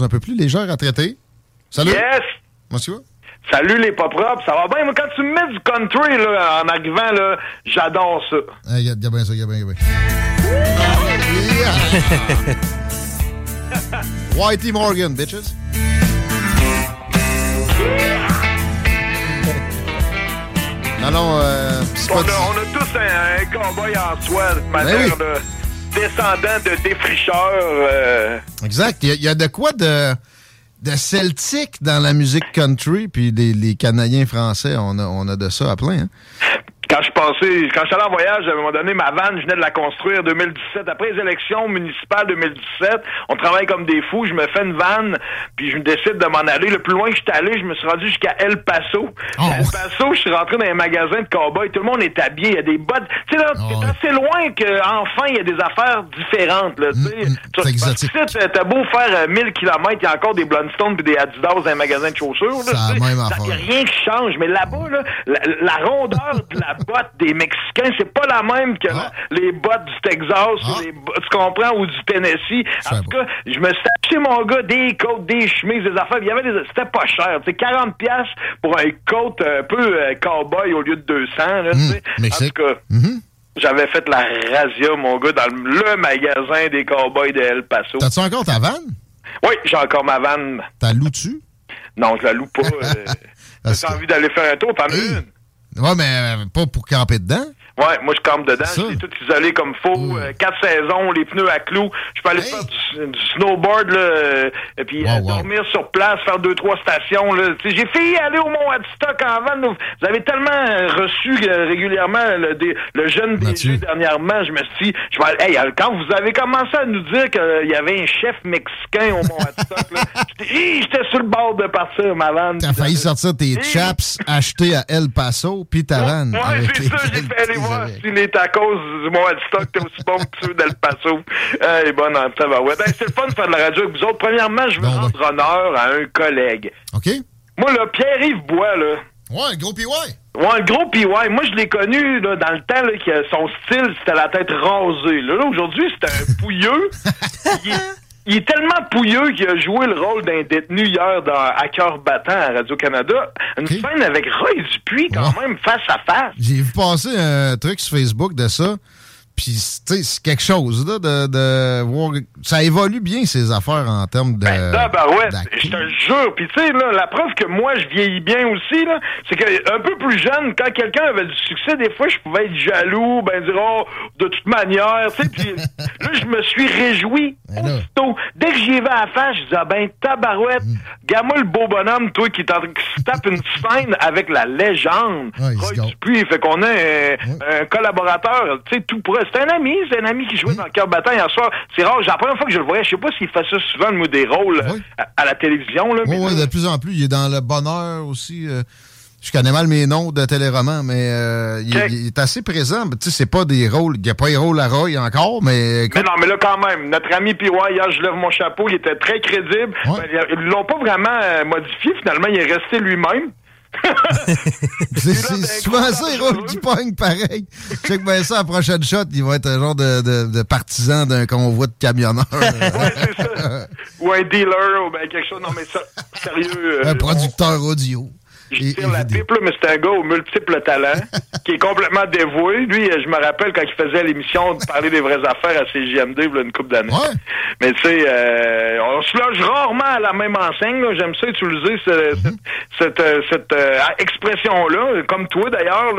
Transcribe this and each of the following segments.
Un peu plus légère à traiter. Salut. Yes! Monsieur? Salut les pas propres, ça va bien? Moi, quand tu me mets du country là, en arrivant, là, j'adore ça. Ah, Regarde bien ça, regarde bien, regarde bien. Whitey Morgan, bitches. Non, non, euh, On a, on a tous un, un cowboy en soi, de Ben manière de descendant de défricheurs. euh, Exact. Il y, a- de quoi de, celtique dans la musique country, puis les, les Canadiens français, on a, on a de ça à plein. Hein? Quand je passais, quand je suis allé en voyage, à un moment donné, ma vanne, je venais de la construire 2017. Après les élections municipales 2017, on travaille comme des fous. Je me fais une vanne, puis je me décide de m'en aller. Le plus loin que je suis allé, je me suis rendu jusqu'à El Paso. À El Paso, je suis rentré dans un magasin de cow-boys. Tout le monde est habillé. Il y a des bottes. Tu sais, là, c'est assez loin qu'enfin, il y a des affaires différentes. Là, tu sais. Que tu sais, T'as beau faire euh, 1000 km, il y a encore des Blundstones puis des Adidas dans un magasin de chaussures. Là, C'est la tu sais. même Ça, affaire. y a rien qui change. Mais là-bas, là, la, la rondeur de la botte des Mexicains, c'est pas la même que la- les bottes du Texas, ou les bo- tu comprends, ou du Tennessee. En tout cas, je me suis acheté, mon gars, des côtes, des chemises, des affaires. Il y avait des, c'était pas cher. Tu sais, 40 pièces pour un coat un peu euh, cowboy au lieu de 200. Là, sais. en tout cas, j'avais fait la razzia, mon gars, dans le, magasin des cowboys de El Paso. T'as-tu encore ta vanne? Oui, j'ai encore ma vanne. T'as loues-tu? Non, je la loue pas. Euh, J'ai envie d'aller faire un tour, as une? Ouais, mais euh, pas pour camper dedans. Ouais, moi je campe dedans, c'est tout isolé comme faut, euh, quatre saisons, les pneus à clous. Je peux aller faire du, du snowboard là, euh, et puis euh, dormir sur place, faire deux trois stations j'ai failli aller au Mont Adstock en van. Vous avez tellement reçu euh, régulièrement le, jeune DG dernièrement, je me suis dit, je vais aller- hey, quand vous avez commencé à nous dire qu'il y avait un chef mexicain au Mont Adstock, j'étais sur le bord de partir ma vanne. T'as failli sortir tes chaps achetés à El Paso, puis ta vanne. Ouais, c'est ça, j'ai fait aller voir oreilles. si les tacos du Mont Adstock étaient aussi bons que ceux d'El Paso. Hey, bon, en tabarouette. Hey, c'est le fun de faire de la radio avec vous autres. Premièrement, je veux rendre honneur à un collègue. OK. Moi, là, Pierre-Yves Bois, là. Ouais, le gros PY. Ouais, le gros PY. Moi, je l'ai connu là, dans le temps là, que son style, c'était la tête rasée. Là, Là, aujourd'hui, c'est un pouilleux. il, est, il est tellement pouilleux qu'il a joué le rôle d'un détenu hier dans À cœur battant à Radio-Canada. Une scène avec Roy Dupuis, quand même, face à face. J'ai vu passer un truc sur Facebook de ça. Puis, tu sais, c'est quelque chose, là, de, de voir. Ça évolue bien, ces affaires, en termes de. Ben ouais, je te jure. Puis tu sais, là, la preuve que moi, je vieillis bien aussi, là, c'est que un peu plus jeune, quand quelqu'un avait du succès, des fois, je pouvais être jaloux, ben dire, oh, de toute manière, tu sais. Puis là, je me suis réjoui aussitôt. Dès que j'y vais à la face, je disais, ah, ben, tabarouette, gamme-moi le beau bonhomme, toi, qui, qui se tape une scène avec la légende. Roy Dupuis, fait qu'on a un, un collaborateur, tu sais, tout près. C'est un ami, c'est un ami qui jouait dans le cœur battant hier soir. C'est rare, la première fois que je le voyais. Je sais pas s'il fait ça souvent, le mot des rôles à, à la télévision, là. Ouais, ouais, de plus en plus. Il est dans le bonheur aussi. euh, je connais mal mes noms de téléromans, mais euh, il, est- il est assez présent. Tu sais, c'est pas des rôles. Il n'y a pas les rôles à Roy encore, mais. Mais non, mais là, quand même, notre ami PY, hier, je lève mon chapeau, il était très crédible. Ben, ils l'ont pas vraiment euh, modifié, finalement, il est resté lui-même. C'est c'est souvent ça, rôles qui pognent pareil. Check bien ça, la prochaine shot, il va être un genre de, de, de partisan d'un convoi de camionneurs. Ou un dealer, ou ben quelque chose. Non, mais ça, sérieux. euh, un producteur audio. Je tire la pipe, là, mais c'est un gars aux multiples talents, qui est complètement dévoué. Lui, euh, je me rappelle quand il faisait l'émission de parler des vraies affaires à CJMD, il y a une couple d'années. Mais tu sais, euh, on se loge rarement à la même enseigne. J'aime ça utiliser Mhm. cette, cette, cette, euh, expression-là, comme toi d'ailleurs,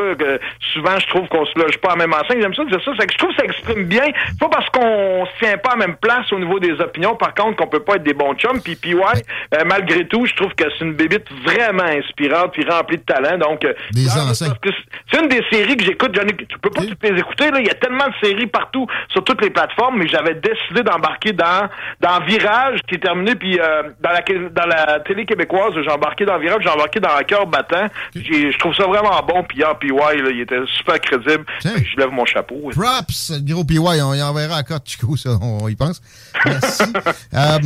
souvent je trouve qu'on se loge pas à la même enseigne. J'aime ça dire ça. C'est que je trouve que ça exprime bien. Pas parce qu'on se tient pas à la même place au niveau des opinions, par contre, qu'on peut pas être des bons chums. Puis, puis ouais, euh, malgré tout, je trouve que c'est une bébite vraiment inspirante puis remplie de talent. Donc, euh, Des c'est une des séries que j'écoute. J'en ai- Tu peux pas toutes les écouter. Là. Il y a tellement de séries partout sur toutes les plateformes, mais j'avais décidé d'embarquer dans dans Virage qui est terminé, puis euh, dans la dans la télé québécoise, j'ai embarqué dans Virage, j'ai embarqué dans Un cœur battant. Je trouve ça vraiment bon. Puis ah, ouais, là, il était super crédible. Je lève mon chapeau. Props, le gros PY, on y enverra à Côte Chico, ça, on y pense. Merci. Euh,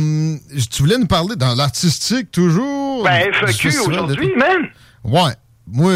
tu voulais nous parler dans l'artistique, toujours? Ben FQ aujourd'hui, man. Ouais. Moi,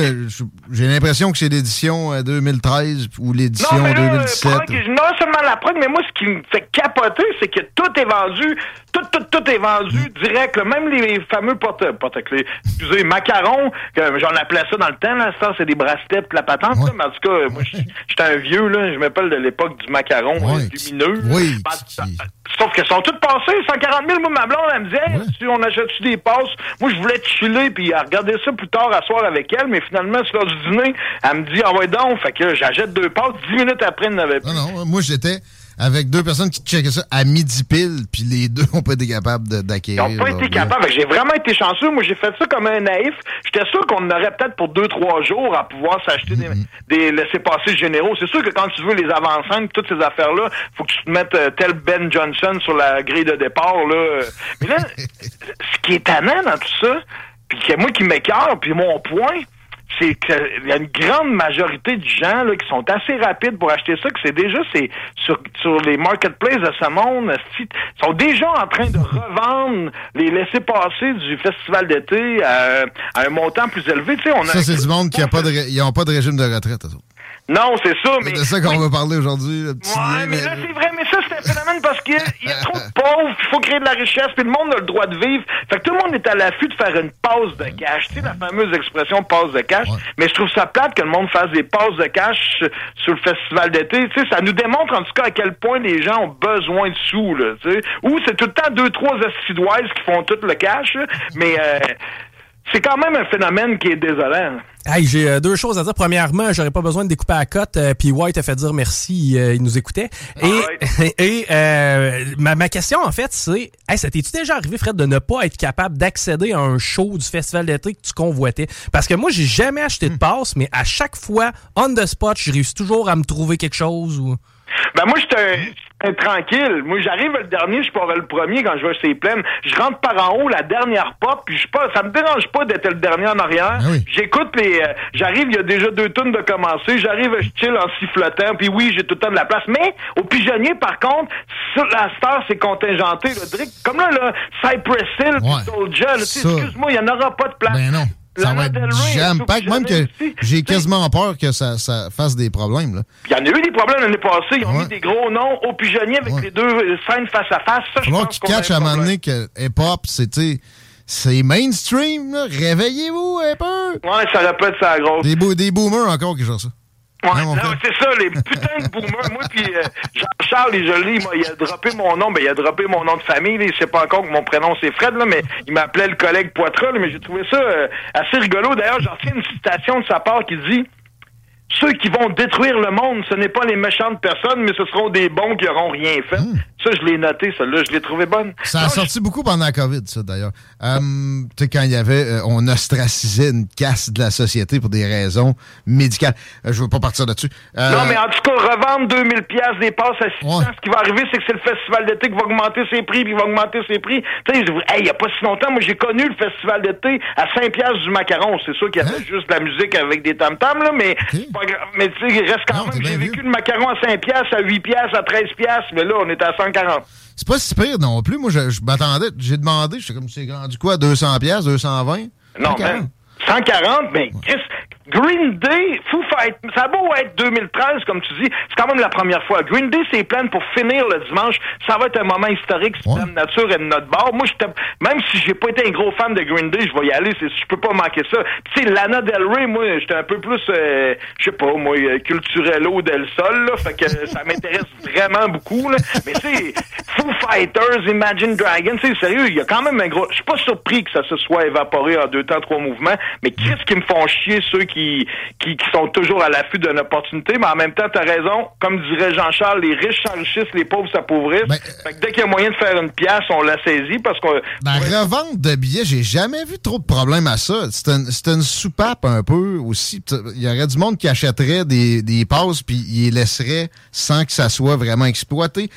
j'ai l'impression que c'est l'édition euh, 2013 ou l'édition Non, mais là, 2017. prog, non seulement la prog, mais moi, ce qui me fait capoter, c'est que tout est vendu, tout, tout, tout est vendu Mm. direct. là. Même les fameux porte porte-clés, excusez, macarons, que j'en appelais ça dans le temps, là, ça, c'est des bracelets la patente, Ouais. là, mais en tout cas, moi, j'étais un vieux, là, je m'appelle de l'époque du macaron Ouais, euh, lumineux. oui, Ben, qui- Sauf qu'elles sont toutes passées, 140 000, moi, ma blonde, elle me disait, Ouais. si on achète-tu des passes? Moi, je voulais chiller puis à regarder ça plus tard à soir avec elle, mais finalement, sur l'heure du dîner, elle me dit, ah ouais donc, fait que j'achète deux passes, 10 minutes après, elle n'avait plus. Non, non, moi, j'étais avec deux personnes qui checkaient ça à midi pile, puis les deux ont pas été capables de- Ils d'acquérir. n'ont pas été capables. J'ai vraiment été chanceux. Moi, j'ai fait ça comme un naïf. J'étais sûr qu'on en aurait peut-être pour deux, trois jours à pouvoir s'acheter des, des laissés-passer généraux. C'est sûr que quand tu veux les avancer, toutes ces affaires-là, faut que tu te mettes euh, tel Ben Johnson sur la grille de départ. Là. Mais là, ce qui est tannant dans tout ça, puis que moi qui m'écœure, puis mon point, c'est qu'il y a une grande majorité de gens là, qui sont assez rapides pour acheter ça, que c'est déjà c'est sur, sur les marketplaces de ce monde, sont déjà en train de revendre les laissés-passer du festival d'été à, à un montant plus élevé. Tu sais, on a Ça, c'est du monde qui a pas de, ils ont pas de régime de retraite. Non, c'est ça, mais... C'est de ça qu'on va parler aujourd'hui, Ouais, mais là, c'est vrai, mais ça, c'est un phénomène parce qu'il y y a trop de pauvres, il faut créer de la richesse, puis le monde a le droit de vivre. Fait que tout le monde est à l'affût de faire une pause de cash. Tu sais, la fameuse expression pause de cash. Ouais. Mais je trouve ça plate que le monde fasse des pauses de cash sur le festival d'été. Tu sais, ça nous démontre en tout cas à quel point les gens ont besoin de sous, là, tu sais. Ou c'est tout le temps deux, trois assidoises qui font tout le cash, là. mais euh, c'est quand même un phénomène qui est désolant. Hey, j'ai euh, deux choses à dire. Premièrement, j'aurais pas besoin de découper à cote. euh, Puis White a fait dire merci, euh, il nous écoutait. Et, et euh, ma, ma question, en fait, c'est hey, ça t'es-tu déjà arrivé, Fred, de ne pas être capable d'accéder à un show du festival d'été que tu convoitais? Parce que moi, j'ai jamais acheté de passe, mais à chaque fois, on the spot, je réussis toujours à me trouver quelque chose ou. Ben moi, j'étais un- un tranquille. Moi, j'arrive le dernier, je pars le premier quand je vais chez les plaines. Je rentre par en haut, la dernière porte, puis je pas, ça me dérange pas d'être le dernier en arrière. Ah oui. J'écoute les, euh, j'arrive, il y a déjà deux tonnes de commencer. J'arrive, je chill en sifflotant, puis oui, j'ai tout le temps de la place. Mais au pigeonnier, par contre, sur la star, c'est contingenté. Là, comme là, là, Cypress Hill, Ouais. Ça. excuse-moi, il y en aura pas de place. Ben non. Ça va être jam pack, même que j'ai quasiment peur que ça, ça fasse des problèmes. Là. Il y en a eu des problèmes l'année passée. Ils ont Ouais. mis des gros noms au pigeonnier avec Ouais. les deux scènes face à face. Ça, je pense qu'ils catchent à un moment donné que hip-hop, sais, c'est mainstream. Réveillez-vous un peu. Ouais, ça répète ça grosse. Des, bo- des boomers encore qui jouent ça. Ouais, non, c'est ça, les putains de boomers. Moi, puis euh, Jean-Charles, il joli, il a droppé mon nom, ben, il a droppé mon nom de famille. Là, il sait pas encore que mon prénom c'est Fred, là, mais il m'appelait le collègue Poitras, là, mais j'ai trouvé ça euh, assez rigolo. D'ailleurs, j'en retiens une citation de sa part qui dit Ceux qui vont détruire le monde, ce n'est pas les méchantes personnes, mais ce seront des bons qui auront rien fait. Ça, je l'ai noté, celle-là, je l'ai trouvé bonne. Ça a Non, sorti beaucoup pendant la COVID, ça, d'ailleurs. Euh, tu sais, quand il y avait, euh, on ostracisait une casse de la société pour des raisons médicales. Euh, je veux pas partir là-dessus. Euh, Non, mais en tout cas, revendre 2000 pièces des passes à 600, Ouais. ce qui va arriver, c'est que c'est le festival d'été qui va augmenter ses prix, puis il va augmenter ses prix. Tu sais, hey, il y a pas si longtemps, moi, j'ai connu le festival d'été à 5 pièces du macaron. C'est sûr qu'il y avait Hein? juste de la musique avec des tam-tams, là, mais pas. Mais tu sais, il reste quand Non, même, j'ai vécu le macaron à 5 pièces, à 8 pièces, à 13 pièces, mais là, on est à 140. c'est pas si pire non plus. Moi, je, je m'attendais, j'ai demandé, je sais comme c'est rendu quoi, 200 pièces, 220? Non, 140. man. 140, mais Chris, Green Day, Foo Fight, ça a beau être 2013, comme tu dis, c'est quand même la première fois. Green Day, c'est plein pour finir le dimanche. Ça va être un moment historique si ouais. nature est de notre bord. Moi, même si j'ai pas été un gros fan de Green Day, je vais y aller. Je peux pas manquer ça. Tu sais, Lana Del Rey, moi, j'étais un peu plus, euh, je sais pas, moi, culturello del sol, là. Fait que ça m'intéresse vraiment beaucoup, là. Mais tu Foo Fighters, Imagine Dragons, c'est sérieux, il y a quand même un gros... Je suis pas surpris que ça se soit évaporé en deux temps, trois mouvements, mais qu'est-ce qui me font chier ceux qui, qui, sont toujours à l'affût d'une opportunité, mais en même temps, t'as raison, comme dirait Jean-Charles, les riches s'enrichissent, les pauvres s'appauvrissent. Ben, fait que dès qu'il y a moyen de faire une pièce, on la saisit parce que... La revente de billets, j'ai jamais vu trop de problèmes à ça. C'est une, une soupape un peu aussi. Il y aurait du monde qui achèterait des, des passes puis il les laisserait sans que ça soit vraiment exploité.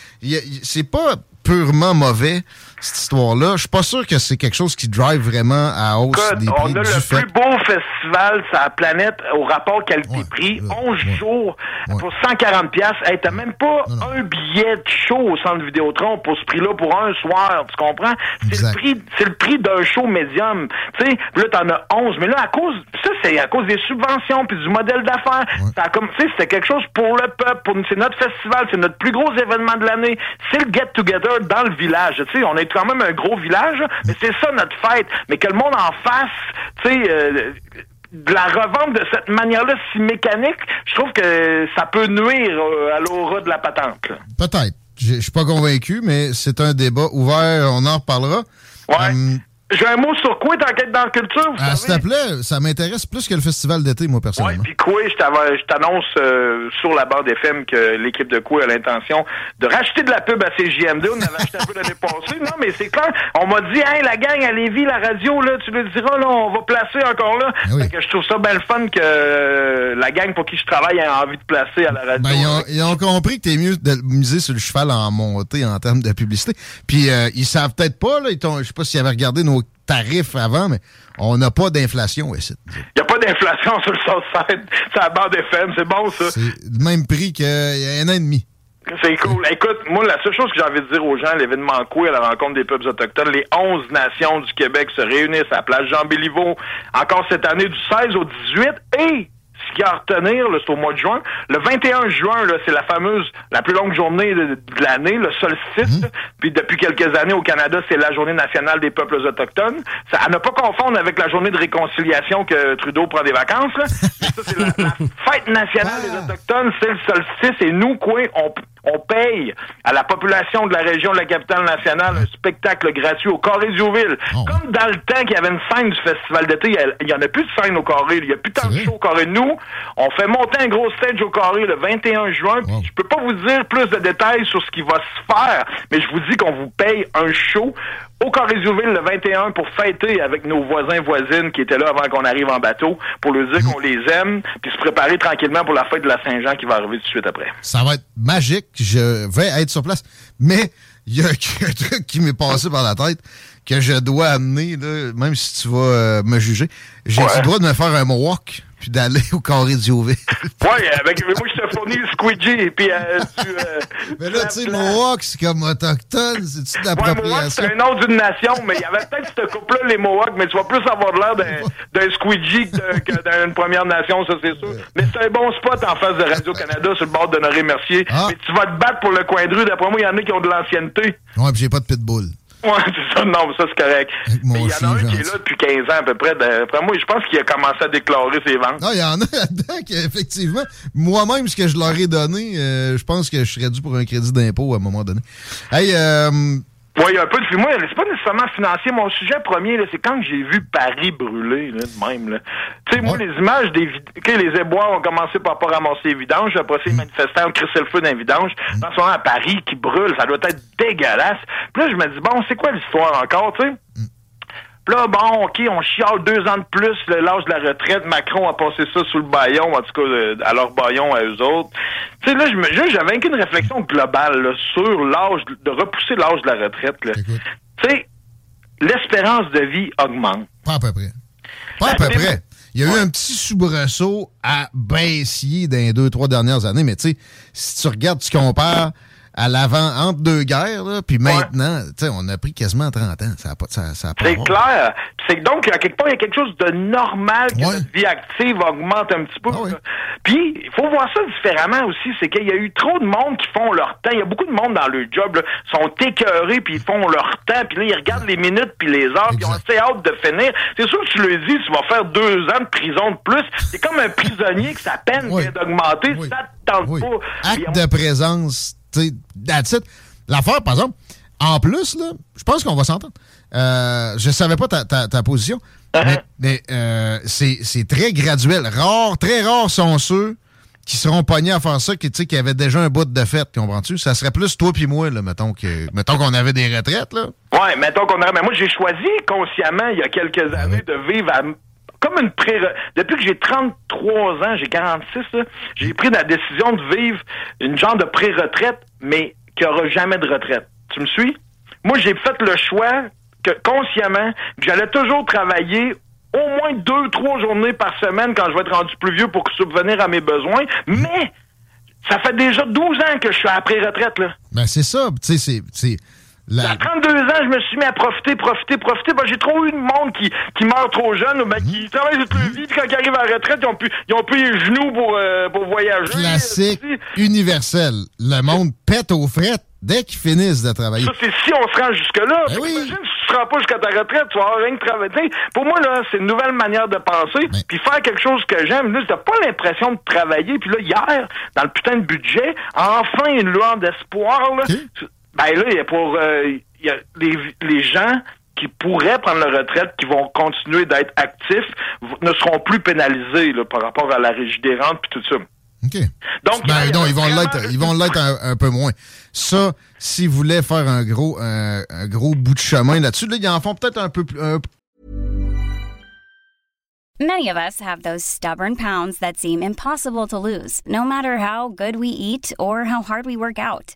C'est pas purement mauvais cette histoire-là. Je suis pas sûr que c'est quelque chose qui drive vraiment à hausse des prix. On a le plus beau festival sur la planète au rapport qualité-prix. 11 jours pour 140 pièces. Hey, t'as même pas un billet de show au centre Vidéotron pour ce prix-là pour un soir. Tu comprends? C'est le prix, c'est le prix d'un show médium. Tu sais, là, t'en as 11. Mais là, à cause, ça, c'est à cause des subventions puis du modèle d'affaires. Ça comme, tu sais, c'était quelque chose pour le peuple. c'est notre festival. C'est notre plus gros événement de l'année. C'est le get-together dans le village. Tu sais, on est quand même un gros village, mais c'est ça notre fête. Mais que le monde en fasse, tu sais, euh, de la revente de cette manière-là si mécanique, je trouve que ça peut nuire à l'aura de la patente. Peut-être. Je suis pas convaincu, mais c'est un débat ouvert. On en reparlera. Ouais. Hum, j'ai un mot sur quoi, t'enquête dans la culture, vous ah, S'il te plaît, ça m'intéresse plus que le festival d'été, moi, personnellement. Oui, puis quoi, je t'annonce euh, sur la bande FM que l'équipe de quoi a l'intention de racheter de la pub à CJMD. On avait acheté un peu l'année passée. Non, mais c'est clair. On m'a dit, hein, la gang à Lévis, la radio, là, tu le diras, là, on va placer encore là. Ben que je trouve ça bien le fun que euh, la gang pour qui je travaille ait envie de placer à la radio. Ben, ils, ont, compris que t'es mieux de miser sur le cheval en montée en termes de publicité. Puis, euh, ils savent peut-être pas, là, ils je sais pas s'ils avaient regardé nos tarifs avant, mais on n'a pas d'inflation ici. Il n'y a pas d'inflation sur le Southside. C'est la bande FM, c'est bon ça. C'est le même prix qu'il y a un an et demi. C'est cool. Écoute, moi, la seule chose que j'ai envie de dire aux gens l'événement quoi à la rencontre des peuples autochtones, les 11 nations du Québec se réunissent à la place Jean-Béliveau, encore cette année du 16 au 18, et ce qui a à retenir, c'est au mois de juin. Le 21 juin, c'est la fameuse, la plus longue journée de, l'année, le solstice. Mhm. Puis depuis quelques années au Canada, c'est la journée nationale des peuples autochtones. Ça, à ne pas confondre avec la journée de réconciliation que Trudeau prend des vacances. Là. ça, c'est la, fête nationale des ah. autochtones, c'est le solstice. Et nous, quoi, on, on paye à la population de la région de la capitale nationale un spectacle gratuit au Carré Diouville. Oh. Comme dans le temps qu'il y avait une scène du festival d'été, il y en a plus de scène au Carré, il y a plus tant de shows au Carré. Nous, on fait monter un gros stage au Carré le 21 juin. Je Je peux pas vous dire plus de détails sur ce qui va se faire, mais je vous dis qu'on vous paye un show au Corréziouville le 21 pour fêter avec nos voisins voisines qui étaient là avant qu'on arrive en bateau pour leur dire qu'on les aime puis se préparer tranquillement pour la fête de la Saint-Jean qui va arriver tout de suite après. Ça va être magique. Je vais être sur place. Mais il y a un truc qui m'est passé par la tête que je dois amener, là, même si tu vas euh, me juger. J'ai le droit de me faire un walk puis d'aller au carré du OV. ouais, avec, moi, je te fournis le squeegee, puis euh, tu... Euh, mais là, tu sais, Mohawk, c'est comme autochtone, c'est-tu de l'appropriation? Ouais, c'est un nom d'une nation, mais il y avait peut-être ce couple-là, les Mohawks, mais tu vas plus avoir l'air d'un squeegee que d'une Première Nation, ça, c'est sûr. Mais c'est un bon spot en face de Radio-Canada, sur le bord d'Honoré Mercier. Ah. Mais tu vas te battre pour le coin de rue. D'après moi, il y en a qui ont de l'ancienneté. Ouais, puis j'ai pas de pitbull. Ouais, c'est ça. Non, ça, c'est correct. Mais il y en a un qui est là depuis 15 ans à peu près. Après moi, je pense qu'il a commencé à déclarer ses ventes. Non, il y en a là-dedans qui, effectivement, moi-même, ce que je leur ai donné, euh, je pense que je serais dû pour un crédit d'impôt à un moment donné. Hey, euh, oui, il y a un peu de moi, c'est pas nécessairement financier. Mon sujet premier, c'est quand j'ai vu Paris brûler, là, de même. Tu sais, moi, les images des que les éboires ont commencé par pas ramasser les vidanges, après ces mm. manifestants ont crissé le feu d'un vidange. Mm. Dans ce moment, à Paris qui brûle, ça doit être dégueulasse. Puis là, je me dis, bon, c'est quoi l'histoire encore, tu sais? Mm là, bon, OK, on chiale deux ans de plus l'âge de la retraite. Macron a passé ça sous le baillon, en tout cas, à leur baillon à eux autres. Tu sais, là, j'avais qu'une réflexion globale sur l'âge, de repousser l'âge de la retraite. Tu sais, l'espérance de vie augmente. Pas à peu près. Pas à peu près. Il y a eu un petit soubresaut à Baissier dans les deux, trois dernières années, mais tu sais, si tu regardes, tu compares à l'avant, entre deux guerres, là, puis maintenant, tu sais, on a pris quasiment 30 ans. Ça a pas, ça, ça a pas C'est clair. C'est donc, à quelque part, il y a quelque chose de normal que Ouais. notre vie active augmente un petit peu. Ah oui. Puis, il faut voir ça différemment aussi. C'est qu'il y a eu trop de monde qui font leur temps. Il y a beaucoup de monde dans le job, là, sont écœurés, puis ils font leur temps, puis là, ils regardent les minutes puis les heures, puis ils ont assez hâte de finir. C'est sûr que tu le dis, tu vas faire deux ans de prison de plus. C'est comme un prisonnier que sa peine vient d'augmenter. Ça te tente pas. Acte on- de présence, that's it. L'affaire, par exemple, en plus, là, je pense qu'on va s'entendre. Euh, je savais pas ta, ta- ta position, Uh-huh. mais, mais, euh, c'est très graduel. Rare, très rares sont ceux qui seront pognés à faire ça, qui, tu sais, qui avaient déjà un bout de fête, comprends-tu? Ça serait plus toi puis moi, là, mettons que mettons qu'on avait des retraites, là. Ouais, mettons qu'on. Mais moi, j'ai choisi consciemment, il y a quelques années, de vivre à- comme une pré Depuis que j'ai 33 ans, j'ai 46, là, j'ai pris la décision de vivre une genre de pré-retraite, mais qui aura jamais de retraite. Tu me suis? Moi, j'ai fait le choix consciemment, que j'allais toujours travailler au moins deux, trois journées par semaine quand je vais être rendu plus vieux pour subvenir à mes besoins. Mais ça fait déjà 12 ans que je suis à la pré-retraite. Ben, c'est ça, tu sais, c'est. La- À 32 ans, je me suis mis à profiter, profiter, profiter. Ben, j'ai trop eu de monde qui, qui meurt trop jeune, ben, Mhm. qui travaille toute leur vie, puis quand ils arrivent à la retraite, ils ont plus, ils ont plus les genoux pour, euh, pour voyager. classique universel. Le monde pète aux frettes dès qu'ils finissent de travailler. Ça, c'est si on se rend jusque-là. Ben oui. Imagine si tu te rends pas jusqu'à ta retraite, tu vas avoir rien que travailler. Pour moi, là, c'est une nouvelle manière de penser. Ben. Puis faire quelque chose que j'aime. Là, t'as pas l'impression de travailler. Puis là, hier, dans le putain de budget, enfin une lueur d'espoir. Là. Ben là, il y a pour euh, y a les, les gens qui pourraient prendre leur retraite, qui vont continuer d'être actifs, ne seront plus pénalisés là, par rapport à la régie des rentes puis tout ça. OK. Donc, Ben non, ils vont l'être, ils vont l'être un, un peu moins. Ça, s'ils voulaient faire un gros, un, un gros bout de chemin là-dessus, là, ils en font peut-être un peu plus. un- Many of us have those stubborn pounds that seem impossible to lose, no matter how good we eat or how hard we work out.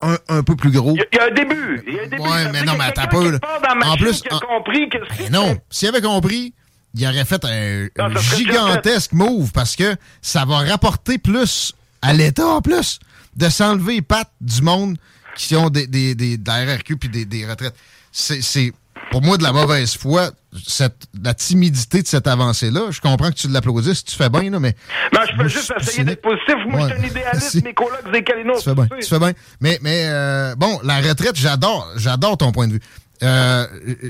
Un, un peu plus gros. Il y, a- il y a un début. Il y a un début. Ouais, mais non, mais attends peu, En plus, qui a en- compris que non, s'il avait compris, il aurait fait un, Non, gigantesque move parce que ça va rapporter plus à l'État en plus de s'enlever les pattes du monde qui ont des, des, des, de la RRQ puis des, des retraites. C'est, c'est pour moi de la mauvaise foi, cette, la timidité de cette avancée-là. Je comprends que tu l'applaudis si tu fais bien, là, mais. Non, je peux moi, juste essayer d'être positif. Moi, je suis un idéaliste. Si. Mes colocs des Calinos. Tu fais bien, tu fais bien. Mais, mais euh, bon, la retraite, j'adore, j'adore ton point de vue. Euh,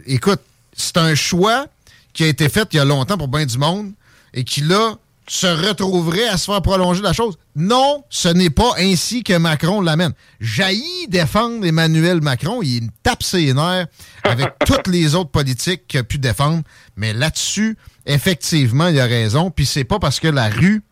écoute, c'est un choix qui a été fait il y a longtemps pour bien du monde et qui, là, se retrouverait à se faire prolonger la chose. Non, ce n'est pas ainsi que Macron l'amène. Jaillit défendre Emmanuel Macron, il me tape ses nerfs avec toutes les autres politiques qu'il a pu défendre. Mais là-dessus, effectivement, il a raison. Puis c'est pas parce que la rue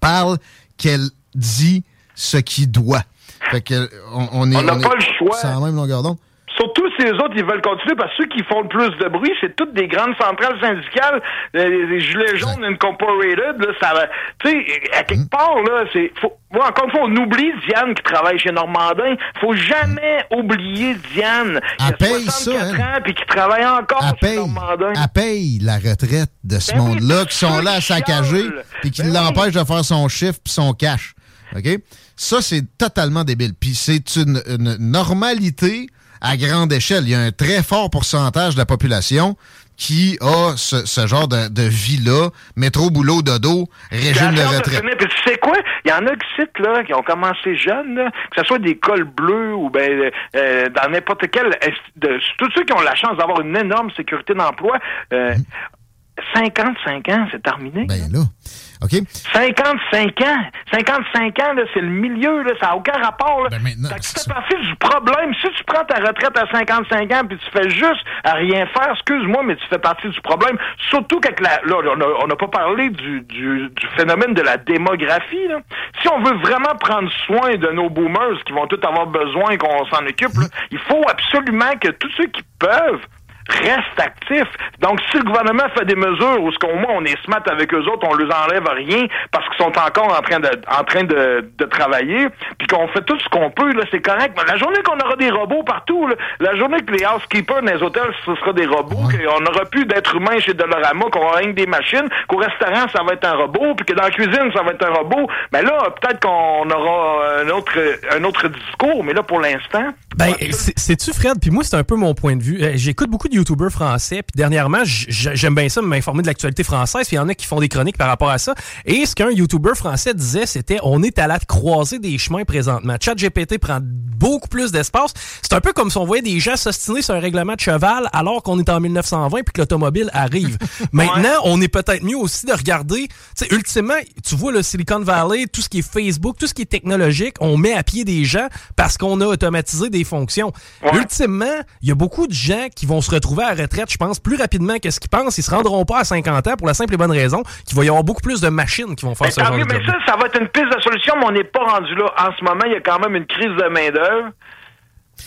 parle qu'elle dit ce qu'il doit. Fait que on, on est. On n'a est- pas le choix. C'est même longueur d'onde. Surtout si les autres, ils veulent continuer, parce que ceux qui font le plus de bruit, c'est toutes des grandes centrales syndicales, euh, les, les Gilets jaunes Incorporated, là, ça va... Tu sais, à quelque Mm. part, là, c'est... Faut, moi, encore une fois, on oublie Diane qui travaille chez Normandin. Faut jamais oublier Diane, qui a paye 64 ça, ans, puis qui travaille encore Elle chez paye, Normandin. elle paye la retraite de ce Ben monde-là qui sont là à saccager puis qui Ben oui. l'empêchent de faire son chiffre puis son cash. OK? Ça, c'est totalement débile. Puis c'est une, une normalité à grande échelle. Il y a un très fort pourcentage de la population qui a ce, genre de, vie-là, métro, boulot, dodo, régime de retraite. tu sais quoi? Il y en a qui citent, là, qui ont commencé jeunes, que ce soit des cols bleus ou ben euh, dans n'importe quel... De, tous ceux qui ont la chance d'avoir une énorme sécurité d'emploi, euh, 55 mmh. ans, c'est terminé. Ben là... OK? 55 ans. 55 ans, c'est le milieu, là, ça n'a aucun rapport. Là. Ben maintenant, tu fais partie du problème. Si tu prends ta retraite à 55 ans puis tu fais juste à rien faire, excuse-moi, mais tu fais partie du problème. Surtout qu'avec la. Là, on n'a pas parlé du, du, du, phénomène de la démographie. Là. Si on veut vraiment prendre soin de nos boomers qui vont tous avoir besoin qu'on s'en occupe, là, il faut absolument que tous ceux qui peuvent reste actif. Donc, si le gouvernement fait des mesures où, ce qu'au moins, on est smart avec eux autres, on leur enlève rien parce qu'ils sont encore en train de, en train de, de travailler, puis qu'on fait tout ce qu'on peut, là, c'est correct. Mais la journée qu'on aura des robots partout, la journée que les housekeepers dans les hôtels, ce sera des robots, qu'on n'aura plus d'êtres humains chez Dolorama, qu'on aura rien que des machines, qu'au restaurant, ça va être un robot, puis que dans la cuisine, ça va être un robot, ben là, peut-être qu'on aura un autre, un autre discours, mais là, pour l'instant... Ben, c'est-tu, Fred? Puis moi, c'est un peu mon point de vue. Euh, j'écoute beaucoup de YouTubers français. Puis dernièrement, j'aime bien ça m'informer de l'actualité française. Puis il y en a qui font des chroniques par rapport à ça. Et ce qu'un YouTuber français disait, c'était on est à la croisée des chemins présentement. ChatGPT prend beaucoup plus d'espace. C'est un peu comme si on voyait des gens s'ostiner sur un règlement de cheval alors qu'on est en 1920 puis que l'automobile arrive. Maintenant, on est peut-être mieux aussi de regarder. Tu sais, ultimement, tu vois le Silicon Valley, tout ce qui est Facebook, tout ce qui est technologique, on met à pied des gens parce qu'on a automatisé des fonctions. Ultimement, il y a beaucoup de gens qui vont se retrouver à retraite, je pense, plus rapidement que ce qu'ils pensent. Ils se rendront pas à 50 ans pour la simple et bonne raison qu'il va y avoir beaucoup plus de machines qui vont faire ce genre de Mais ça, ça va être une piste de solution, mais on n'est pas rendu là. En ce moment, il y a quand même une crise de main-d'œuvre.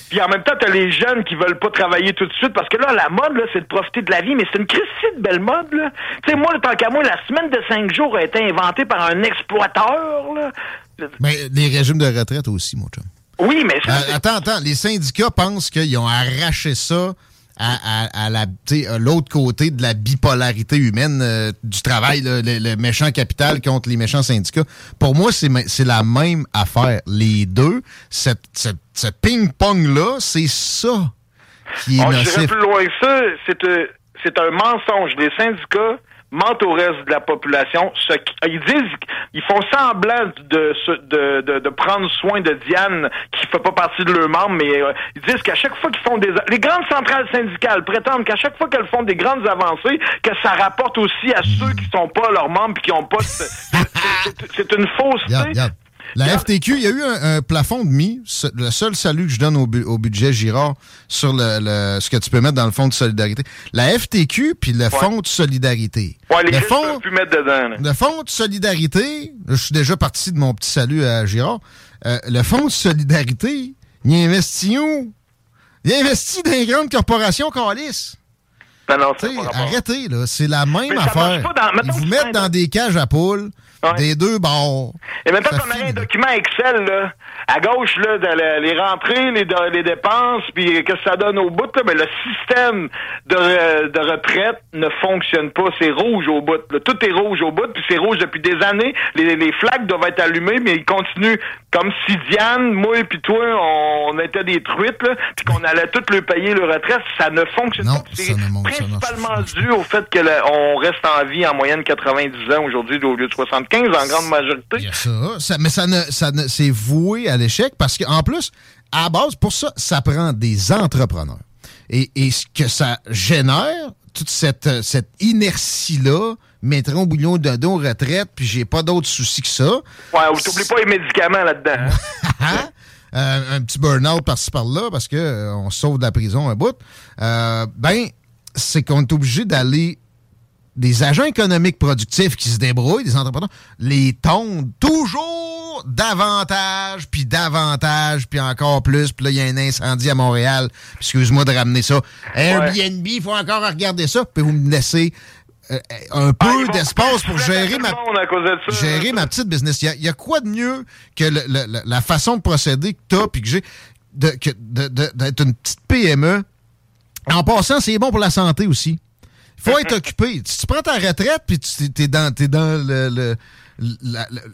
Puis en même temps, t'as les jeunes qui veulent pas travailler tout de suite parce que là, la mode, là, c'est de profiter de la vie, mais c'est une crise de belle mode, là. Tu sais, moi, tant qu'à moi, la semaine de cinq jours a été inventée par un exploiteur, là. Mais les régimes de retraite aussi, mon chum. Oui, mais ça, euh, attends, attends. Les syndicats pensent qu'ils ont arraché ça à, à, à l'autre côté de la bipolarité humaine euh, du travail, le, méchant capital contre les méchants syndicats. Pour moi, c'est la même affaire. Les deux, cette, cette, ce ping-pong-là, c'est ça qui est On nocif. plus loin que ça. Euh, c'est un mensonge. Les syndicats mentent au reste de la population. Ce ils disent, ils font semblant de, de, de, de, prendre soin de Diane, qui fait pas partie de leurs membres, mais euh, ils disent qu'à chaque fois qu'ils font des... Les grandes centrales syndicales prétendent qu'à chaque fois qu'elles font des grandes avancées, que ça rapporte aussi à ceux qui sont pas leurs membres et qui ont pas... C'est une fausseté. La FTQ, il y a eu un, plafond de mi. Le seul salut que je donne au, budget Girard sur le, ce que tu peux mettre dans le fonds de solidarité. La FTQ puis le fonds de solidarité. Ouais, les le fonds, plus mettre dedans. Le fonds de solidarité, je suis déjà parti de mon petit salut à Girard. Euh, le fonds de solidarité, il investit où? Il investit dans les grandes corporations Calis. Non, arrêtez, là. C'est la même affaire. Ils vous mettent dans des cages à poules des deux bords. Et maintenant qu'on a un document Excel, là, à gauche, là, de les rentrées, les, les dépenses, puis qu'est-ce que ça donne au bout, là, mais le système de, de retraite ne fonctionne pas. C'est rouge au bout. Tout est rouge au bout, puis c'est rouge depuis des années. Les, les flaques doivent être allumées, mais ils continuent comme si Diane, moi et puis toi, on, était des truites, là, puis qu'on allait tout le payer le retraite. Ça ne fonctionne pas. C'est principalement dû au fait qu'on reste en vie en moyenne 90 ans aujourd'hui au lieu de 75 15 en grande majorité. Il y a ça. mais ça ne, ça ne, c'est voué à l'échec parce qu'en plus, à base, pour ça, ça prend des entrepreneurs. Et, et ce que ça génère, toute cette, cette inertie-là, mettre un bouillon de dos, retraite, puis j'ai pas d'autres soucis que ça. Ouais, t'oublies pas les médicaments là-dedans. Hein? Euh, un petit burn-out par-ci par-là, parce que euh, on sauve de la prison un bout. Euh, ben, c'est qu'on est obligé d'aller des agents économiques productifs qui se débrouillent, des entrepreneurs, les tondent toujours davantage, puis davantage, puis encore plus. Puis là, il y a un incendie à Montréal. Excuse-moi de ramener ça. Airbnb, il faut encore regarder ça. Puis vous me laissez euh, un peu ah, d'espace pour gérer ma, gérer ma petite business. Il y, a, quoi de mieux que la façon de procéder que tu as, puis que j'ai, d'être une petite PME. En passant, c'est bon pour la santé aussi faut être occupé. Si tu prends ta retraite puis tu es dans, es dans le,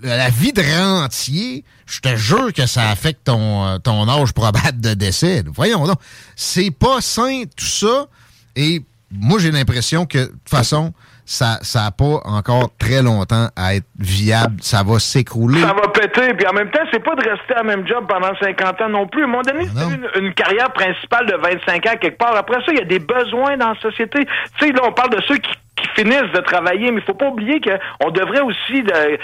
la, vie de rentier, je te jure que ça affecte ton, euh, ton âge probable de décès. Voyons donc. C'est pas sain tout ça. Et moi, j'ai l'impression que, de toute façon, ça n'a pas encore très longtemps à être viable. Ça va s'écrouler. Ça va péter. Puis en même temps, c'est pas de rester à même job pendant 50 ans non plus. À un moment donné, Ah c'est une, une, carrière principale de 25 ans quelque part. Après ça, il y a des besoins dans la société. Tu sais, là, on parle de ceux qui qui finissent de travailler, mais il faut pas oublier qu'on devrait aussi, de,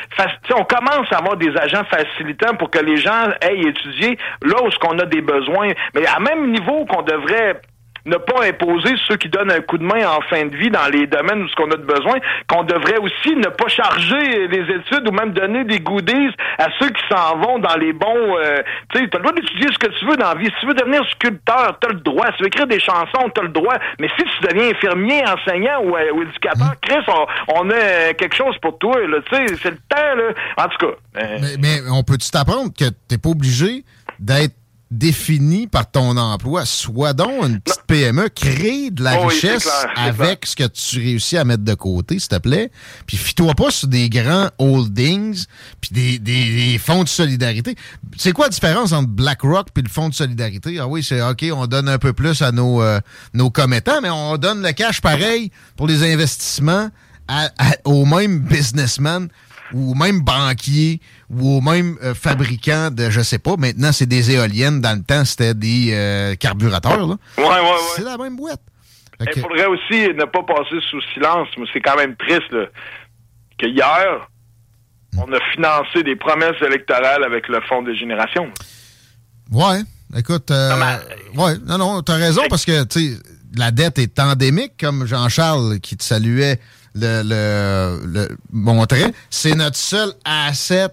on commence à avoir des agents facilitants pour que les gens aient étudié là où ce qu'on a des besoins. Mais à même niveau qu'on devrait ne pas imposer ceux qui donnent un coup de main en fin de vie dans les domaines où ce qu'on a de besoin, qu'on devrait aussi ne pas charger les études ou même donner des goodies à ceux qui s'en vont dans les bons... Euh, tu sais, t'as le droit d'étudier ce que tu veux dans la vie. Si tu veux devenir sculpteur, t'as le droit. Si tu veux écrire des chansons, t'as le droit. Mais si tu deviens infirmier, enseignant ou, euh, ou éducateur, Chris, on, on a euh, quelque chose pour toi. Tu sais, c'est le temps, là. En tout cas... Mais, mais on peut-tu t'apprendre que t'es pas obligé d'être défini par ton emploi. Sois donc une petite PME, crée de la oh richesse clair, avec ce que tu réussis à mettre de côté, s'il te plaît. Puis fie-toi pas sur des grands holdings, puis des, des, des, fonds de solidarité. C'est quoi la différence entre BlackRock puis le fonds de solidarité? Ah oui, c'est OK, on donne un peu plus à nos, euh, nos commettants, mais on donne le cash pareil pour les investissements à, à, aux mêmes businessmen ou même banquiers ou même euh, fabricants de, je sais pas, maintenant c'est des éoliennes, dans le temps c'était des euh, carburateurs. Là. Ouais, ouais, ouais. C'est la même boîte. Il okay. faudrait aussi ne pas passer sous silence, mais c'est quand même triste là, que hier, on a financé des promesses électorales avec le Fonds de génération. Ouais, écoute, euh, non, mais... ouais, non, non, t'as raison, parce que, tu sais, la dette est endémique, comme Jean-Charles qui te saluait le, le, le. C'est notre seul asset.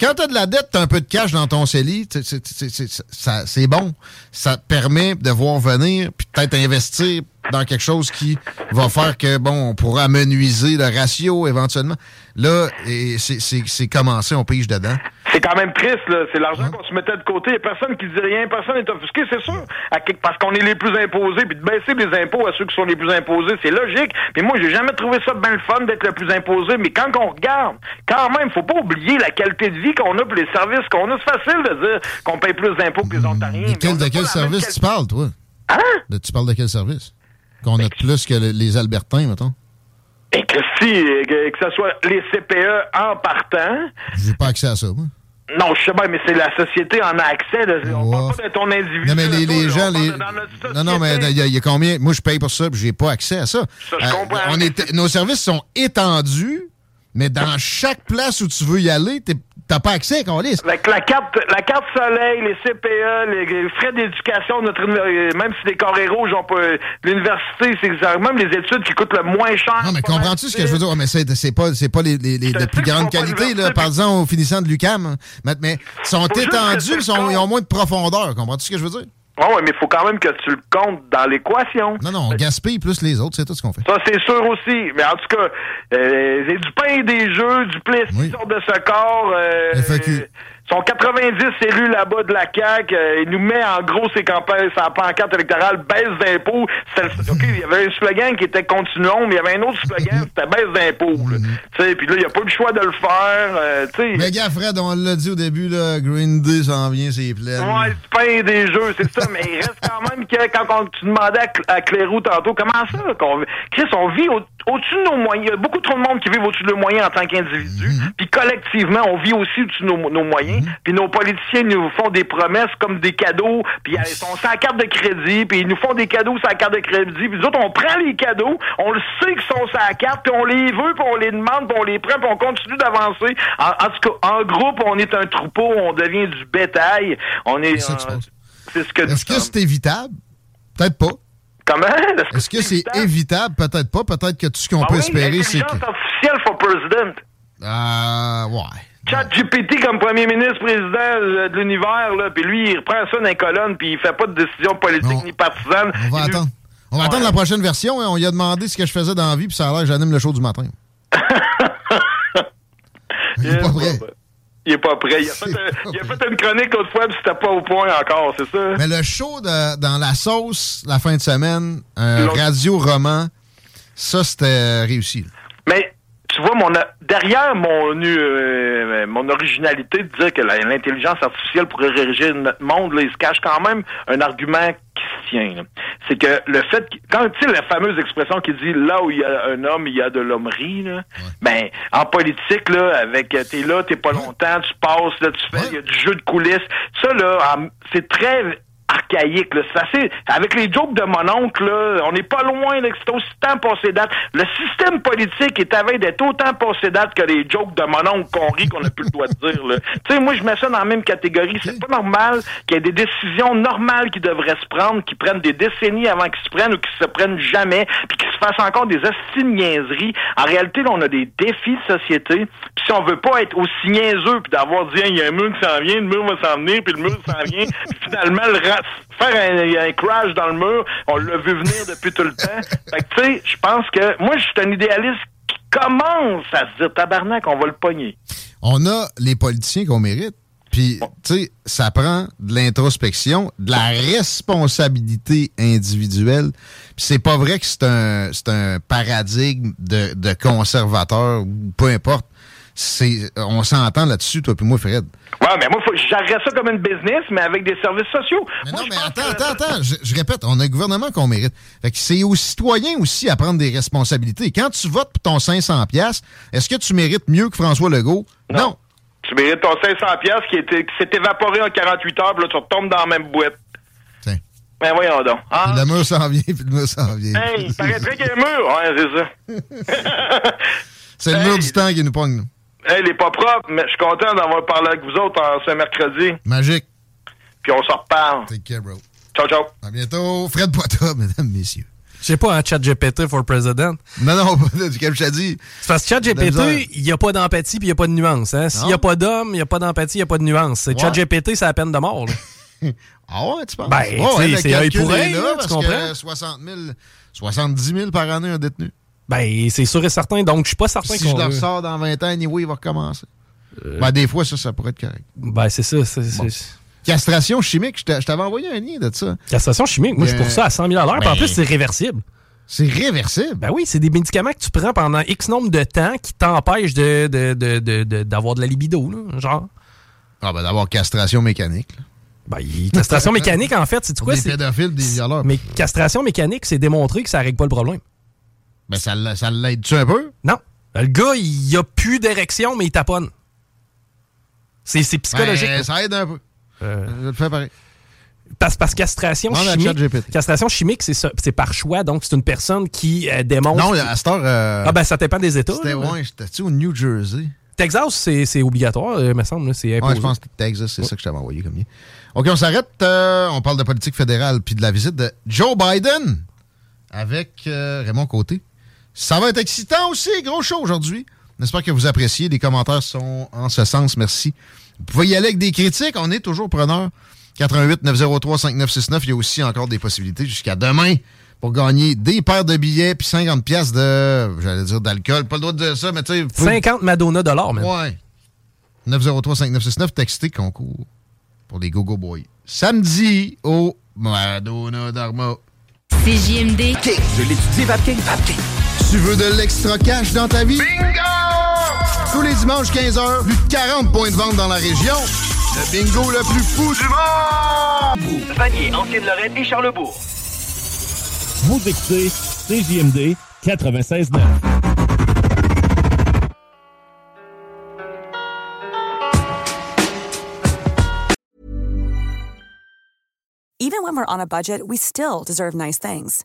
Quand tu as de la dette, tu un peu de cash dans ton CELI, c'est bon. Ça te permet de voir venir, puis peut-être investir dans quelque chose qui va faire que, bon, on pourra amenuiser le ratio éventuellement. Là, c'est commencé, on pige dedans. C'est quand même triste, là. C'est l'argent qu'on se mettait de côté. Il n'y a personne qui dit rien, personne n'est offusqué, c'est sûr. Parce qu'on est les plus imposés, puis de baisser les impôts à ceux qui sont les plus imposés, c'est logique. Puis moi, j'ai jamais trouvé ça bien le fun d'être le plus imposé. Mais quand on regarde, quand même, faut pas oublier la qualité de vie qu'on a pour les services qu'on a. C'est facile de dire qu'on paye plus d'impôts que les Ontariens. De quel, de quel service tu parles, toi? Hein? De, tu parles de quel service? Qu'on a plus que les Albertains, mettons? Et que si, que, que ce soit les CPE en partant. J'ai pas accès à ça, moi. Non, je sais pas, mais c'est la société en a accès. Là. On oh. parle pas de ton individu. Non, mais les, les gens, les... non, non, mais il y, y, a combien? Moi, je paye pour ça, puis j'ai pas accès à ça. ça je euh, comprends. On est, nos services sont étendus, mais dans chaque place où tu veux y aller, t'as pas accès, qu'on liste. Avec la carte, la carte soleil, les CPE, les frais d'éducation, notre même si les carrés rouges ont pas l'université, c'est même les études qui coûtent le moins cher. Non, mais comprends-tu ce que je veux dire? Oh, mais c'est pas, c'est pas les, les, les de plus grande qualité, là, par exemple, au finissant de l'UCAM. Mais, mais ils sont étendus, ils ont moins de profondeur. Comprends-tu ce que je veux dire? Oh oui, mais il faut quand même que tu le comptes dans l'équation. Non, non, on gaspille plus les autres, c'est tout ce qu'on fait. Ça, c'est sûr aussi. Mais en tout cas, euh, c'est du pain et des jeux, du plaisir oui. de ce corps. Euh, FAQ. Sont 90 élus là-bas de la CAQ. Euh, il nous met en gros ses campagnes, sa pancarte électorale, baisse d'impôts. OK, il y avait un slogan qui était continuons, mais il y avait un autre slogan, c'était baisse d'impôts. Mm Puis là, il n'y a pas le choix de le faire. Euh, mais gars, Fred, on l'a dit au début, là, Green Day s'en vient, c'est plein. Ouais, du pain des jeux, c'est ça. mais il reste quand même que quand on, tu demandais à, à Clérou tantôt, comment ça? Qu'on, Chris, on vit au, au-dessus de nos moyens. Il y a beaucoup trop de monde qui vit au-dessus de nos moyens en tant qu'individu. Mm-hmm. Puis collectivement, on vit aussi au-dessus de nos, nos moyens. Puis nos politiciens nous font des promesses comme des cadeaux, puis ils sont sans carte de crédit, puis ils nous font des cadeaux sans carte de crédit. Puis nous autres, on prend les cadeaux, on le sait qu'ils sont sans carte, puis on les veut, puis on les demande, puis on les prend, puis on continue d'avancer. En, en, tout cas, en groupe, on est un troupeau, on devient du bétail. On est... C'est euh, ce que Est-ce que c'est évitable? Peut-être pas. Comment? Est-ce que c'est évitable? Peut-être pas. Peut-être que tout ce qu'on ah peut oui, espérer, c'est que... officielle for president. Euh, ouais. Chat GPT comme premier ministre président de l'univers, là, puis lui, il reprend ça dans les colonnes, puis il fait pas de décision politique ni partisane. On va il attendre. On va ouais. attendre la prochaine version. Hein. On lui a demandé ce que je faisais dans la vie, puis ça a l'air que j'anime le show du matin. il est pas prêt. Il est pas prêt. Il a, fait, un, il a fait, une chronique autrefois, puis c'était pas au point encore, c'est ça? Mais le show de, dans la sauce, la fin de semaine, un radio roman, ça, c'était réussi. Mais tu vois, mon derrière mon euh, mon originalité de dire que l'intelligence artificielle pourrait régir notre monde, là, il se cache quand même un argument qui se tient. C'est que le fait, quand tu sais la fameuse expression qui dit là où il y a un homme, il y a de l'hommerie, là, ben en politique là, avec t'es là, t'es pas longtemps, tu passes, là, tu fais, il y a du jeu de coulisses. Ça là, c'est très archaïque. C'est assez. Avec les jokes de mon oncle, là, on n'est pas loin, c'est aussi tant passé date. Le système politique est à d'être autant passé date que les jokes de mon oncle qu'on rit qu'on n'a plus le droit de dire. Tu sais, moi je mets ça dans la même catégorie. C'est pas normal qu'il y ait des décisions normales qui devraient se prendre, qui prennent des décennies avant qu'ils se prennent ou qui se prennent jamais, puis qu'ils se fassent encore des niaiseries. En réalité, là, on a des défis de société. Puis si on veut pas être aussi niaiseux, puis d'avoir dit, il y a un mur qui s'en vient, le mur va s'en venir, puis le mur s'en vient, puis finalement le faire un, crash dans le mur. On l'a vu venir depuis tout le temps. Fait que, tu sais, je pense que moi, je suis un idéaliste qui commence à se dire tabarnak, on va le pogner. On a les politiciens qu'on mérite. Puis, tu sais, ça prend de l'introspection, de la responsabilité individuelle. Puis c'est pas vrai que c'est un, un paradigme de, de conservateur ou peu importe c'est, on s'entend là-dessus, toi puis moi, Fred. Ouais, mais moi, j'arrête ça comme une business, mais avec des services sociaux. Mais non, mais attends, attends, attends, je, répète, on a un gouvernement qu'on mérite. Fait que c'est aux citoyens aussi à prendre des responsabilités. Quand tu votes pour ton 500 pièces, est-ce que tu mérites mieux que François Legault? Non. Tu mérites ton 500 pièces qui, s'est évaporé en 48 heures, puis là, tu retombes dans la même boîte. Tiens. Ben voyons donc. Ah. Le mur s'en vient, puis le mur s'en vient. Hey, il paraîtrait qu'il y a un mur. Ouais, c'est ça. c'est le mur du temps qui nous pogne, nous. Hey, il est pas propre, mais je suis content d'avoir parlé avec vous autres en ce mercredi. Magique. Puis on s'en reparle. Take care, bro. Ciao, ciao. À bientôt. Fred Poitras, mesdames, messieurs. Je sais pas, un chat GPT for president. Non, non, comme je t'ai dit. Parce que chat GPT, il n'y a pas d'empathie puis il n'y a pas de nuance. Hein? S'il n'y a pas d'homme, il n'y a pas d'empathie, il n'y a pas de nuance. Ouais. Chat GPT, c'est la peine de mort. ah ouais, tu penses? Ben, oh, c'est un pour là, tu comprends? 60 000, 70 000 par année un détenu. Ben, c'est sûr et certain. Donc, je suis pas certain si je le ressors dans 20 ans, anyway, il va recommencer. Euh... Ben, des fois, ça, ça pourrait être correct. Ben, c'est ça. Castration chimique, je t'avais envoyé un lien de ça. Castration chimique, moi, je pour ça à 100 000 à l'heure. En plus, c'est réversible. C'est réversible? Ben oui, c'est des médicaments que tu prends pendant X nombre de temps qui t'empêchent d'avoir de, de, de, de, la libido, là, genre. Ah, ben d'avoir castration mécanique. Là. Ben, castration mécanique, en fait, c'est quoi? Des pédophiles, des violeurs. Mais castration mécanique, c'est démontré que ça règle pas le problème. Ben, ça, ça l'aide-tu un peu? Non. Le gars, il a plus d'érection, mais il taponne. C'est psychologique. Ben, ça aide un peu. Euh... Je le fais pareil. Parce, parce castration chimique, castration chimique, c'est par choix. Donc, c'est une personne qui euh, démontre. Non, à cette heure. Euh, ah, ben, ça dépend des États. C'était, ouais, j'étais-tu au New Jersey? Texas, c'est obligatoire, il me semble. C'est ouais, je pense que Texas, c'est ça que je t'avais envoyé comme lien. OK, on s'arrête. Euh, on parle de politique fédérale puis de la visite de Joe Biden avec Raymond Côté. Ça va être excitant aussi, gros show aujourd'hui. J'espère que vous appréciez. Les commentaires sont en ce sens. Merci. Vous pouvez y aller avec des critiques. On est toujours preneur. 88 903 5969. Il y a aussi encore des possibilités jusqu'à demain pour gagner des paires de billets puis 50 pièces de, j'allais dire d'alcool. Pas le droit de dire ça, mais tu sais. 50 Madonna dollars, même. Ouais. 903 5969. Textez concours pour les Go-Go Boys. Samedi au Madonna Dharma. CJMD. Je l'étudie, Vapking. Vapking. Tu veux de l'extra cash dans ta vie? Bingo! Tous les dimanches 15h, plus de 40 points de vente dans la région. Le bingo le plus fou du monde! Vanier, Ancienne-Lorraine et Charlebourg. Vous écoutez CJMD 96.9. Even when we're on a budget, we still deserve nice things.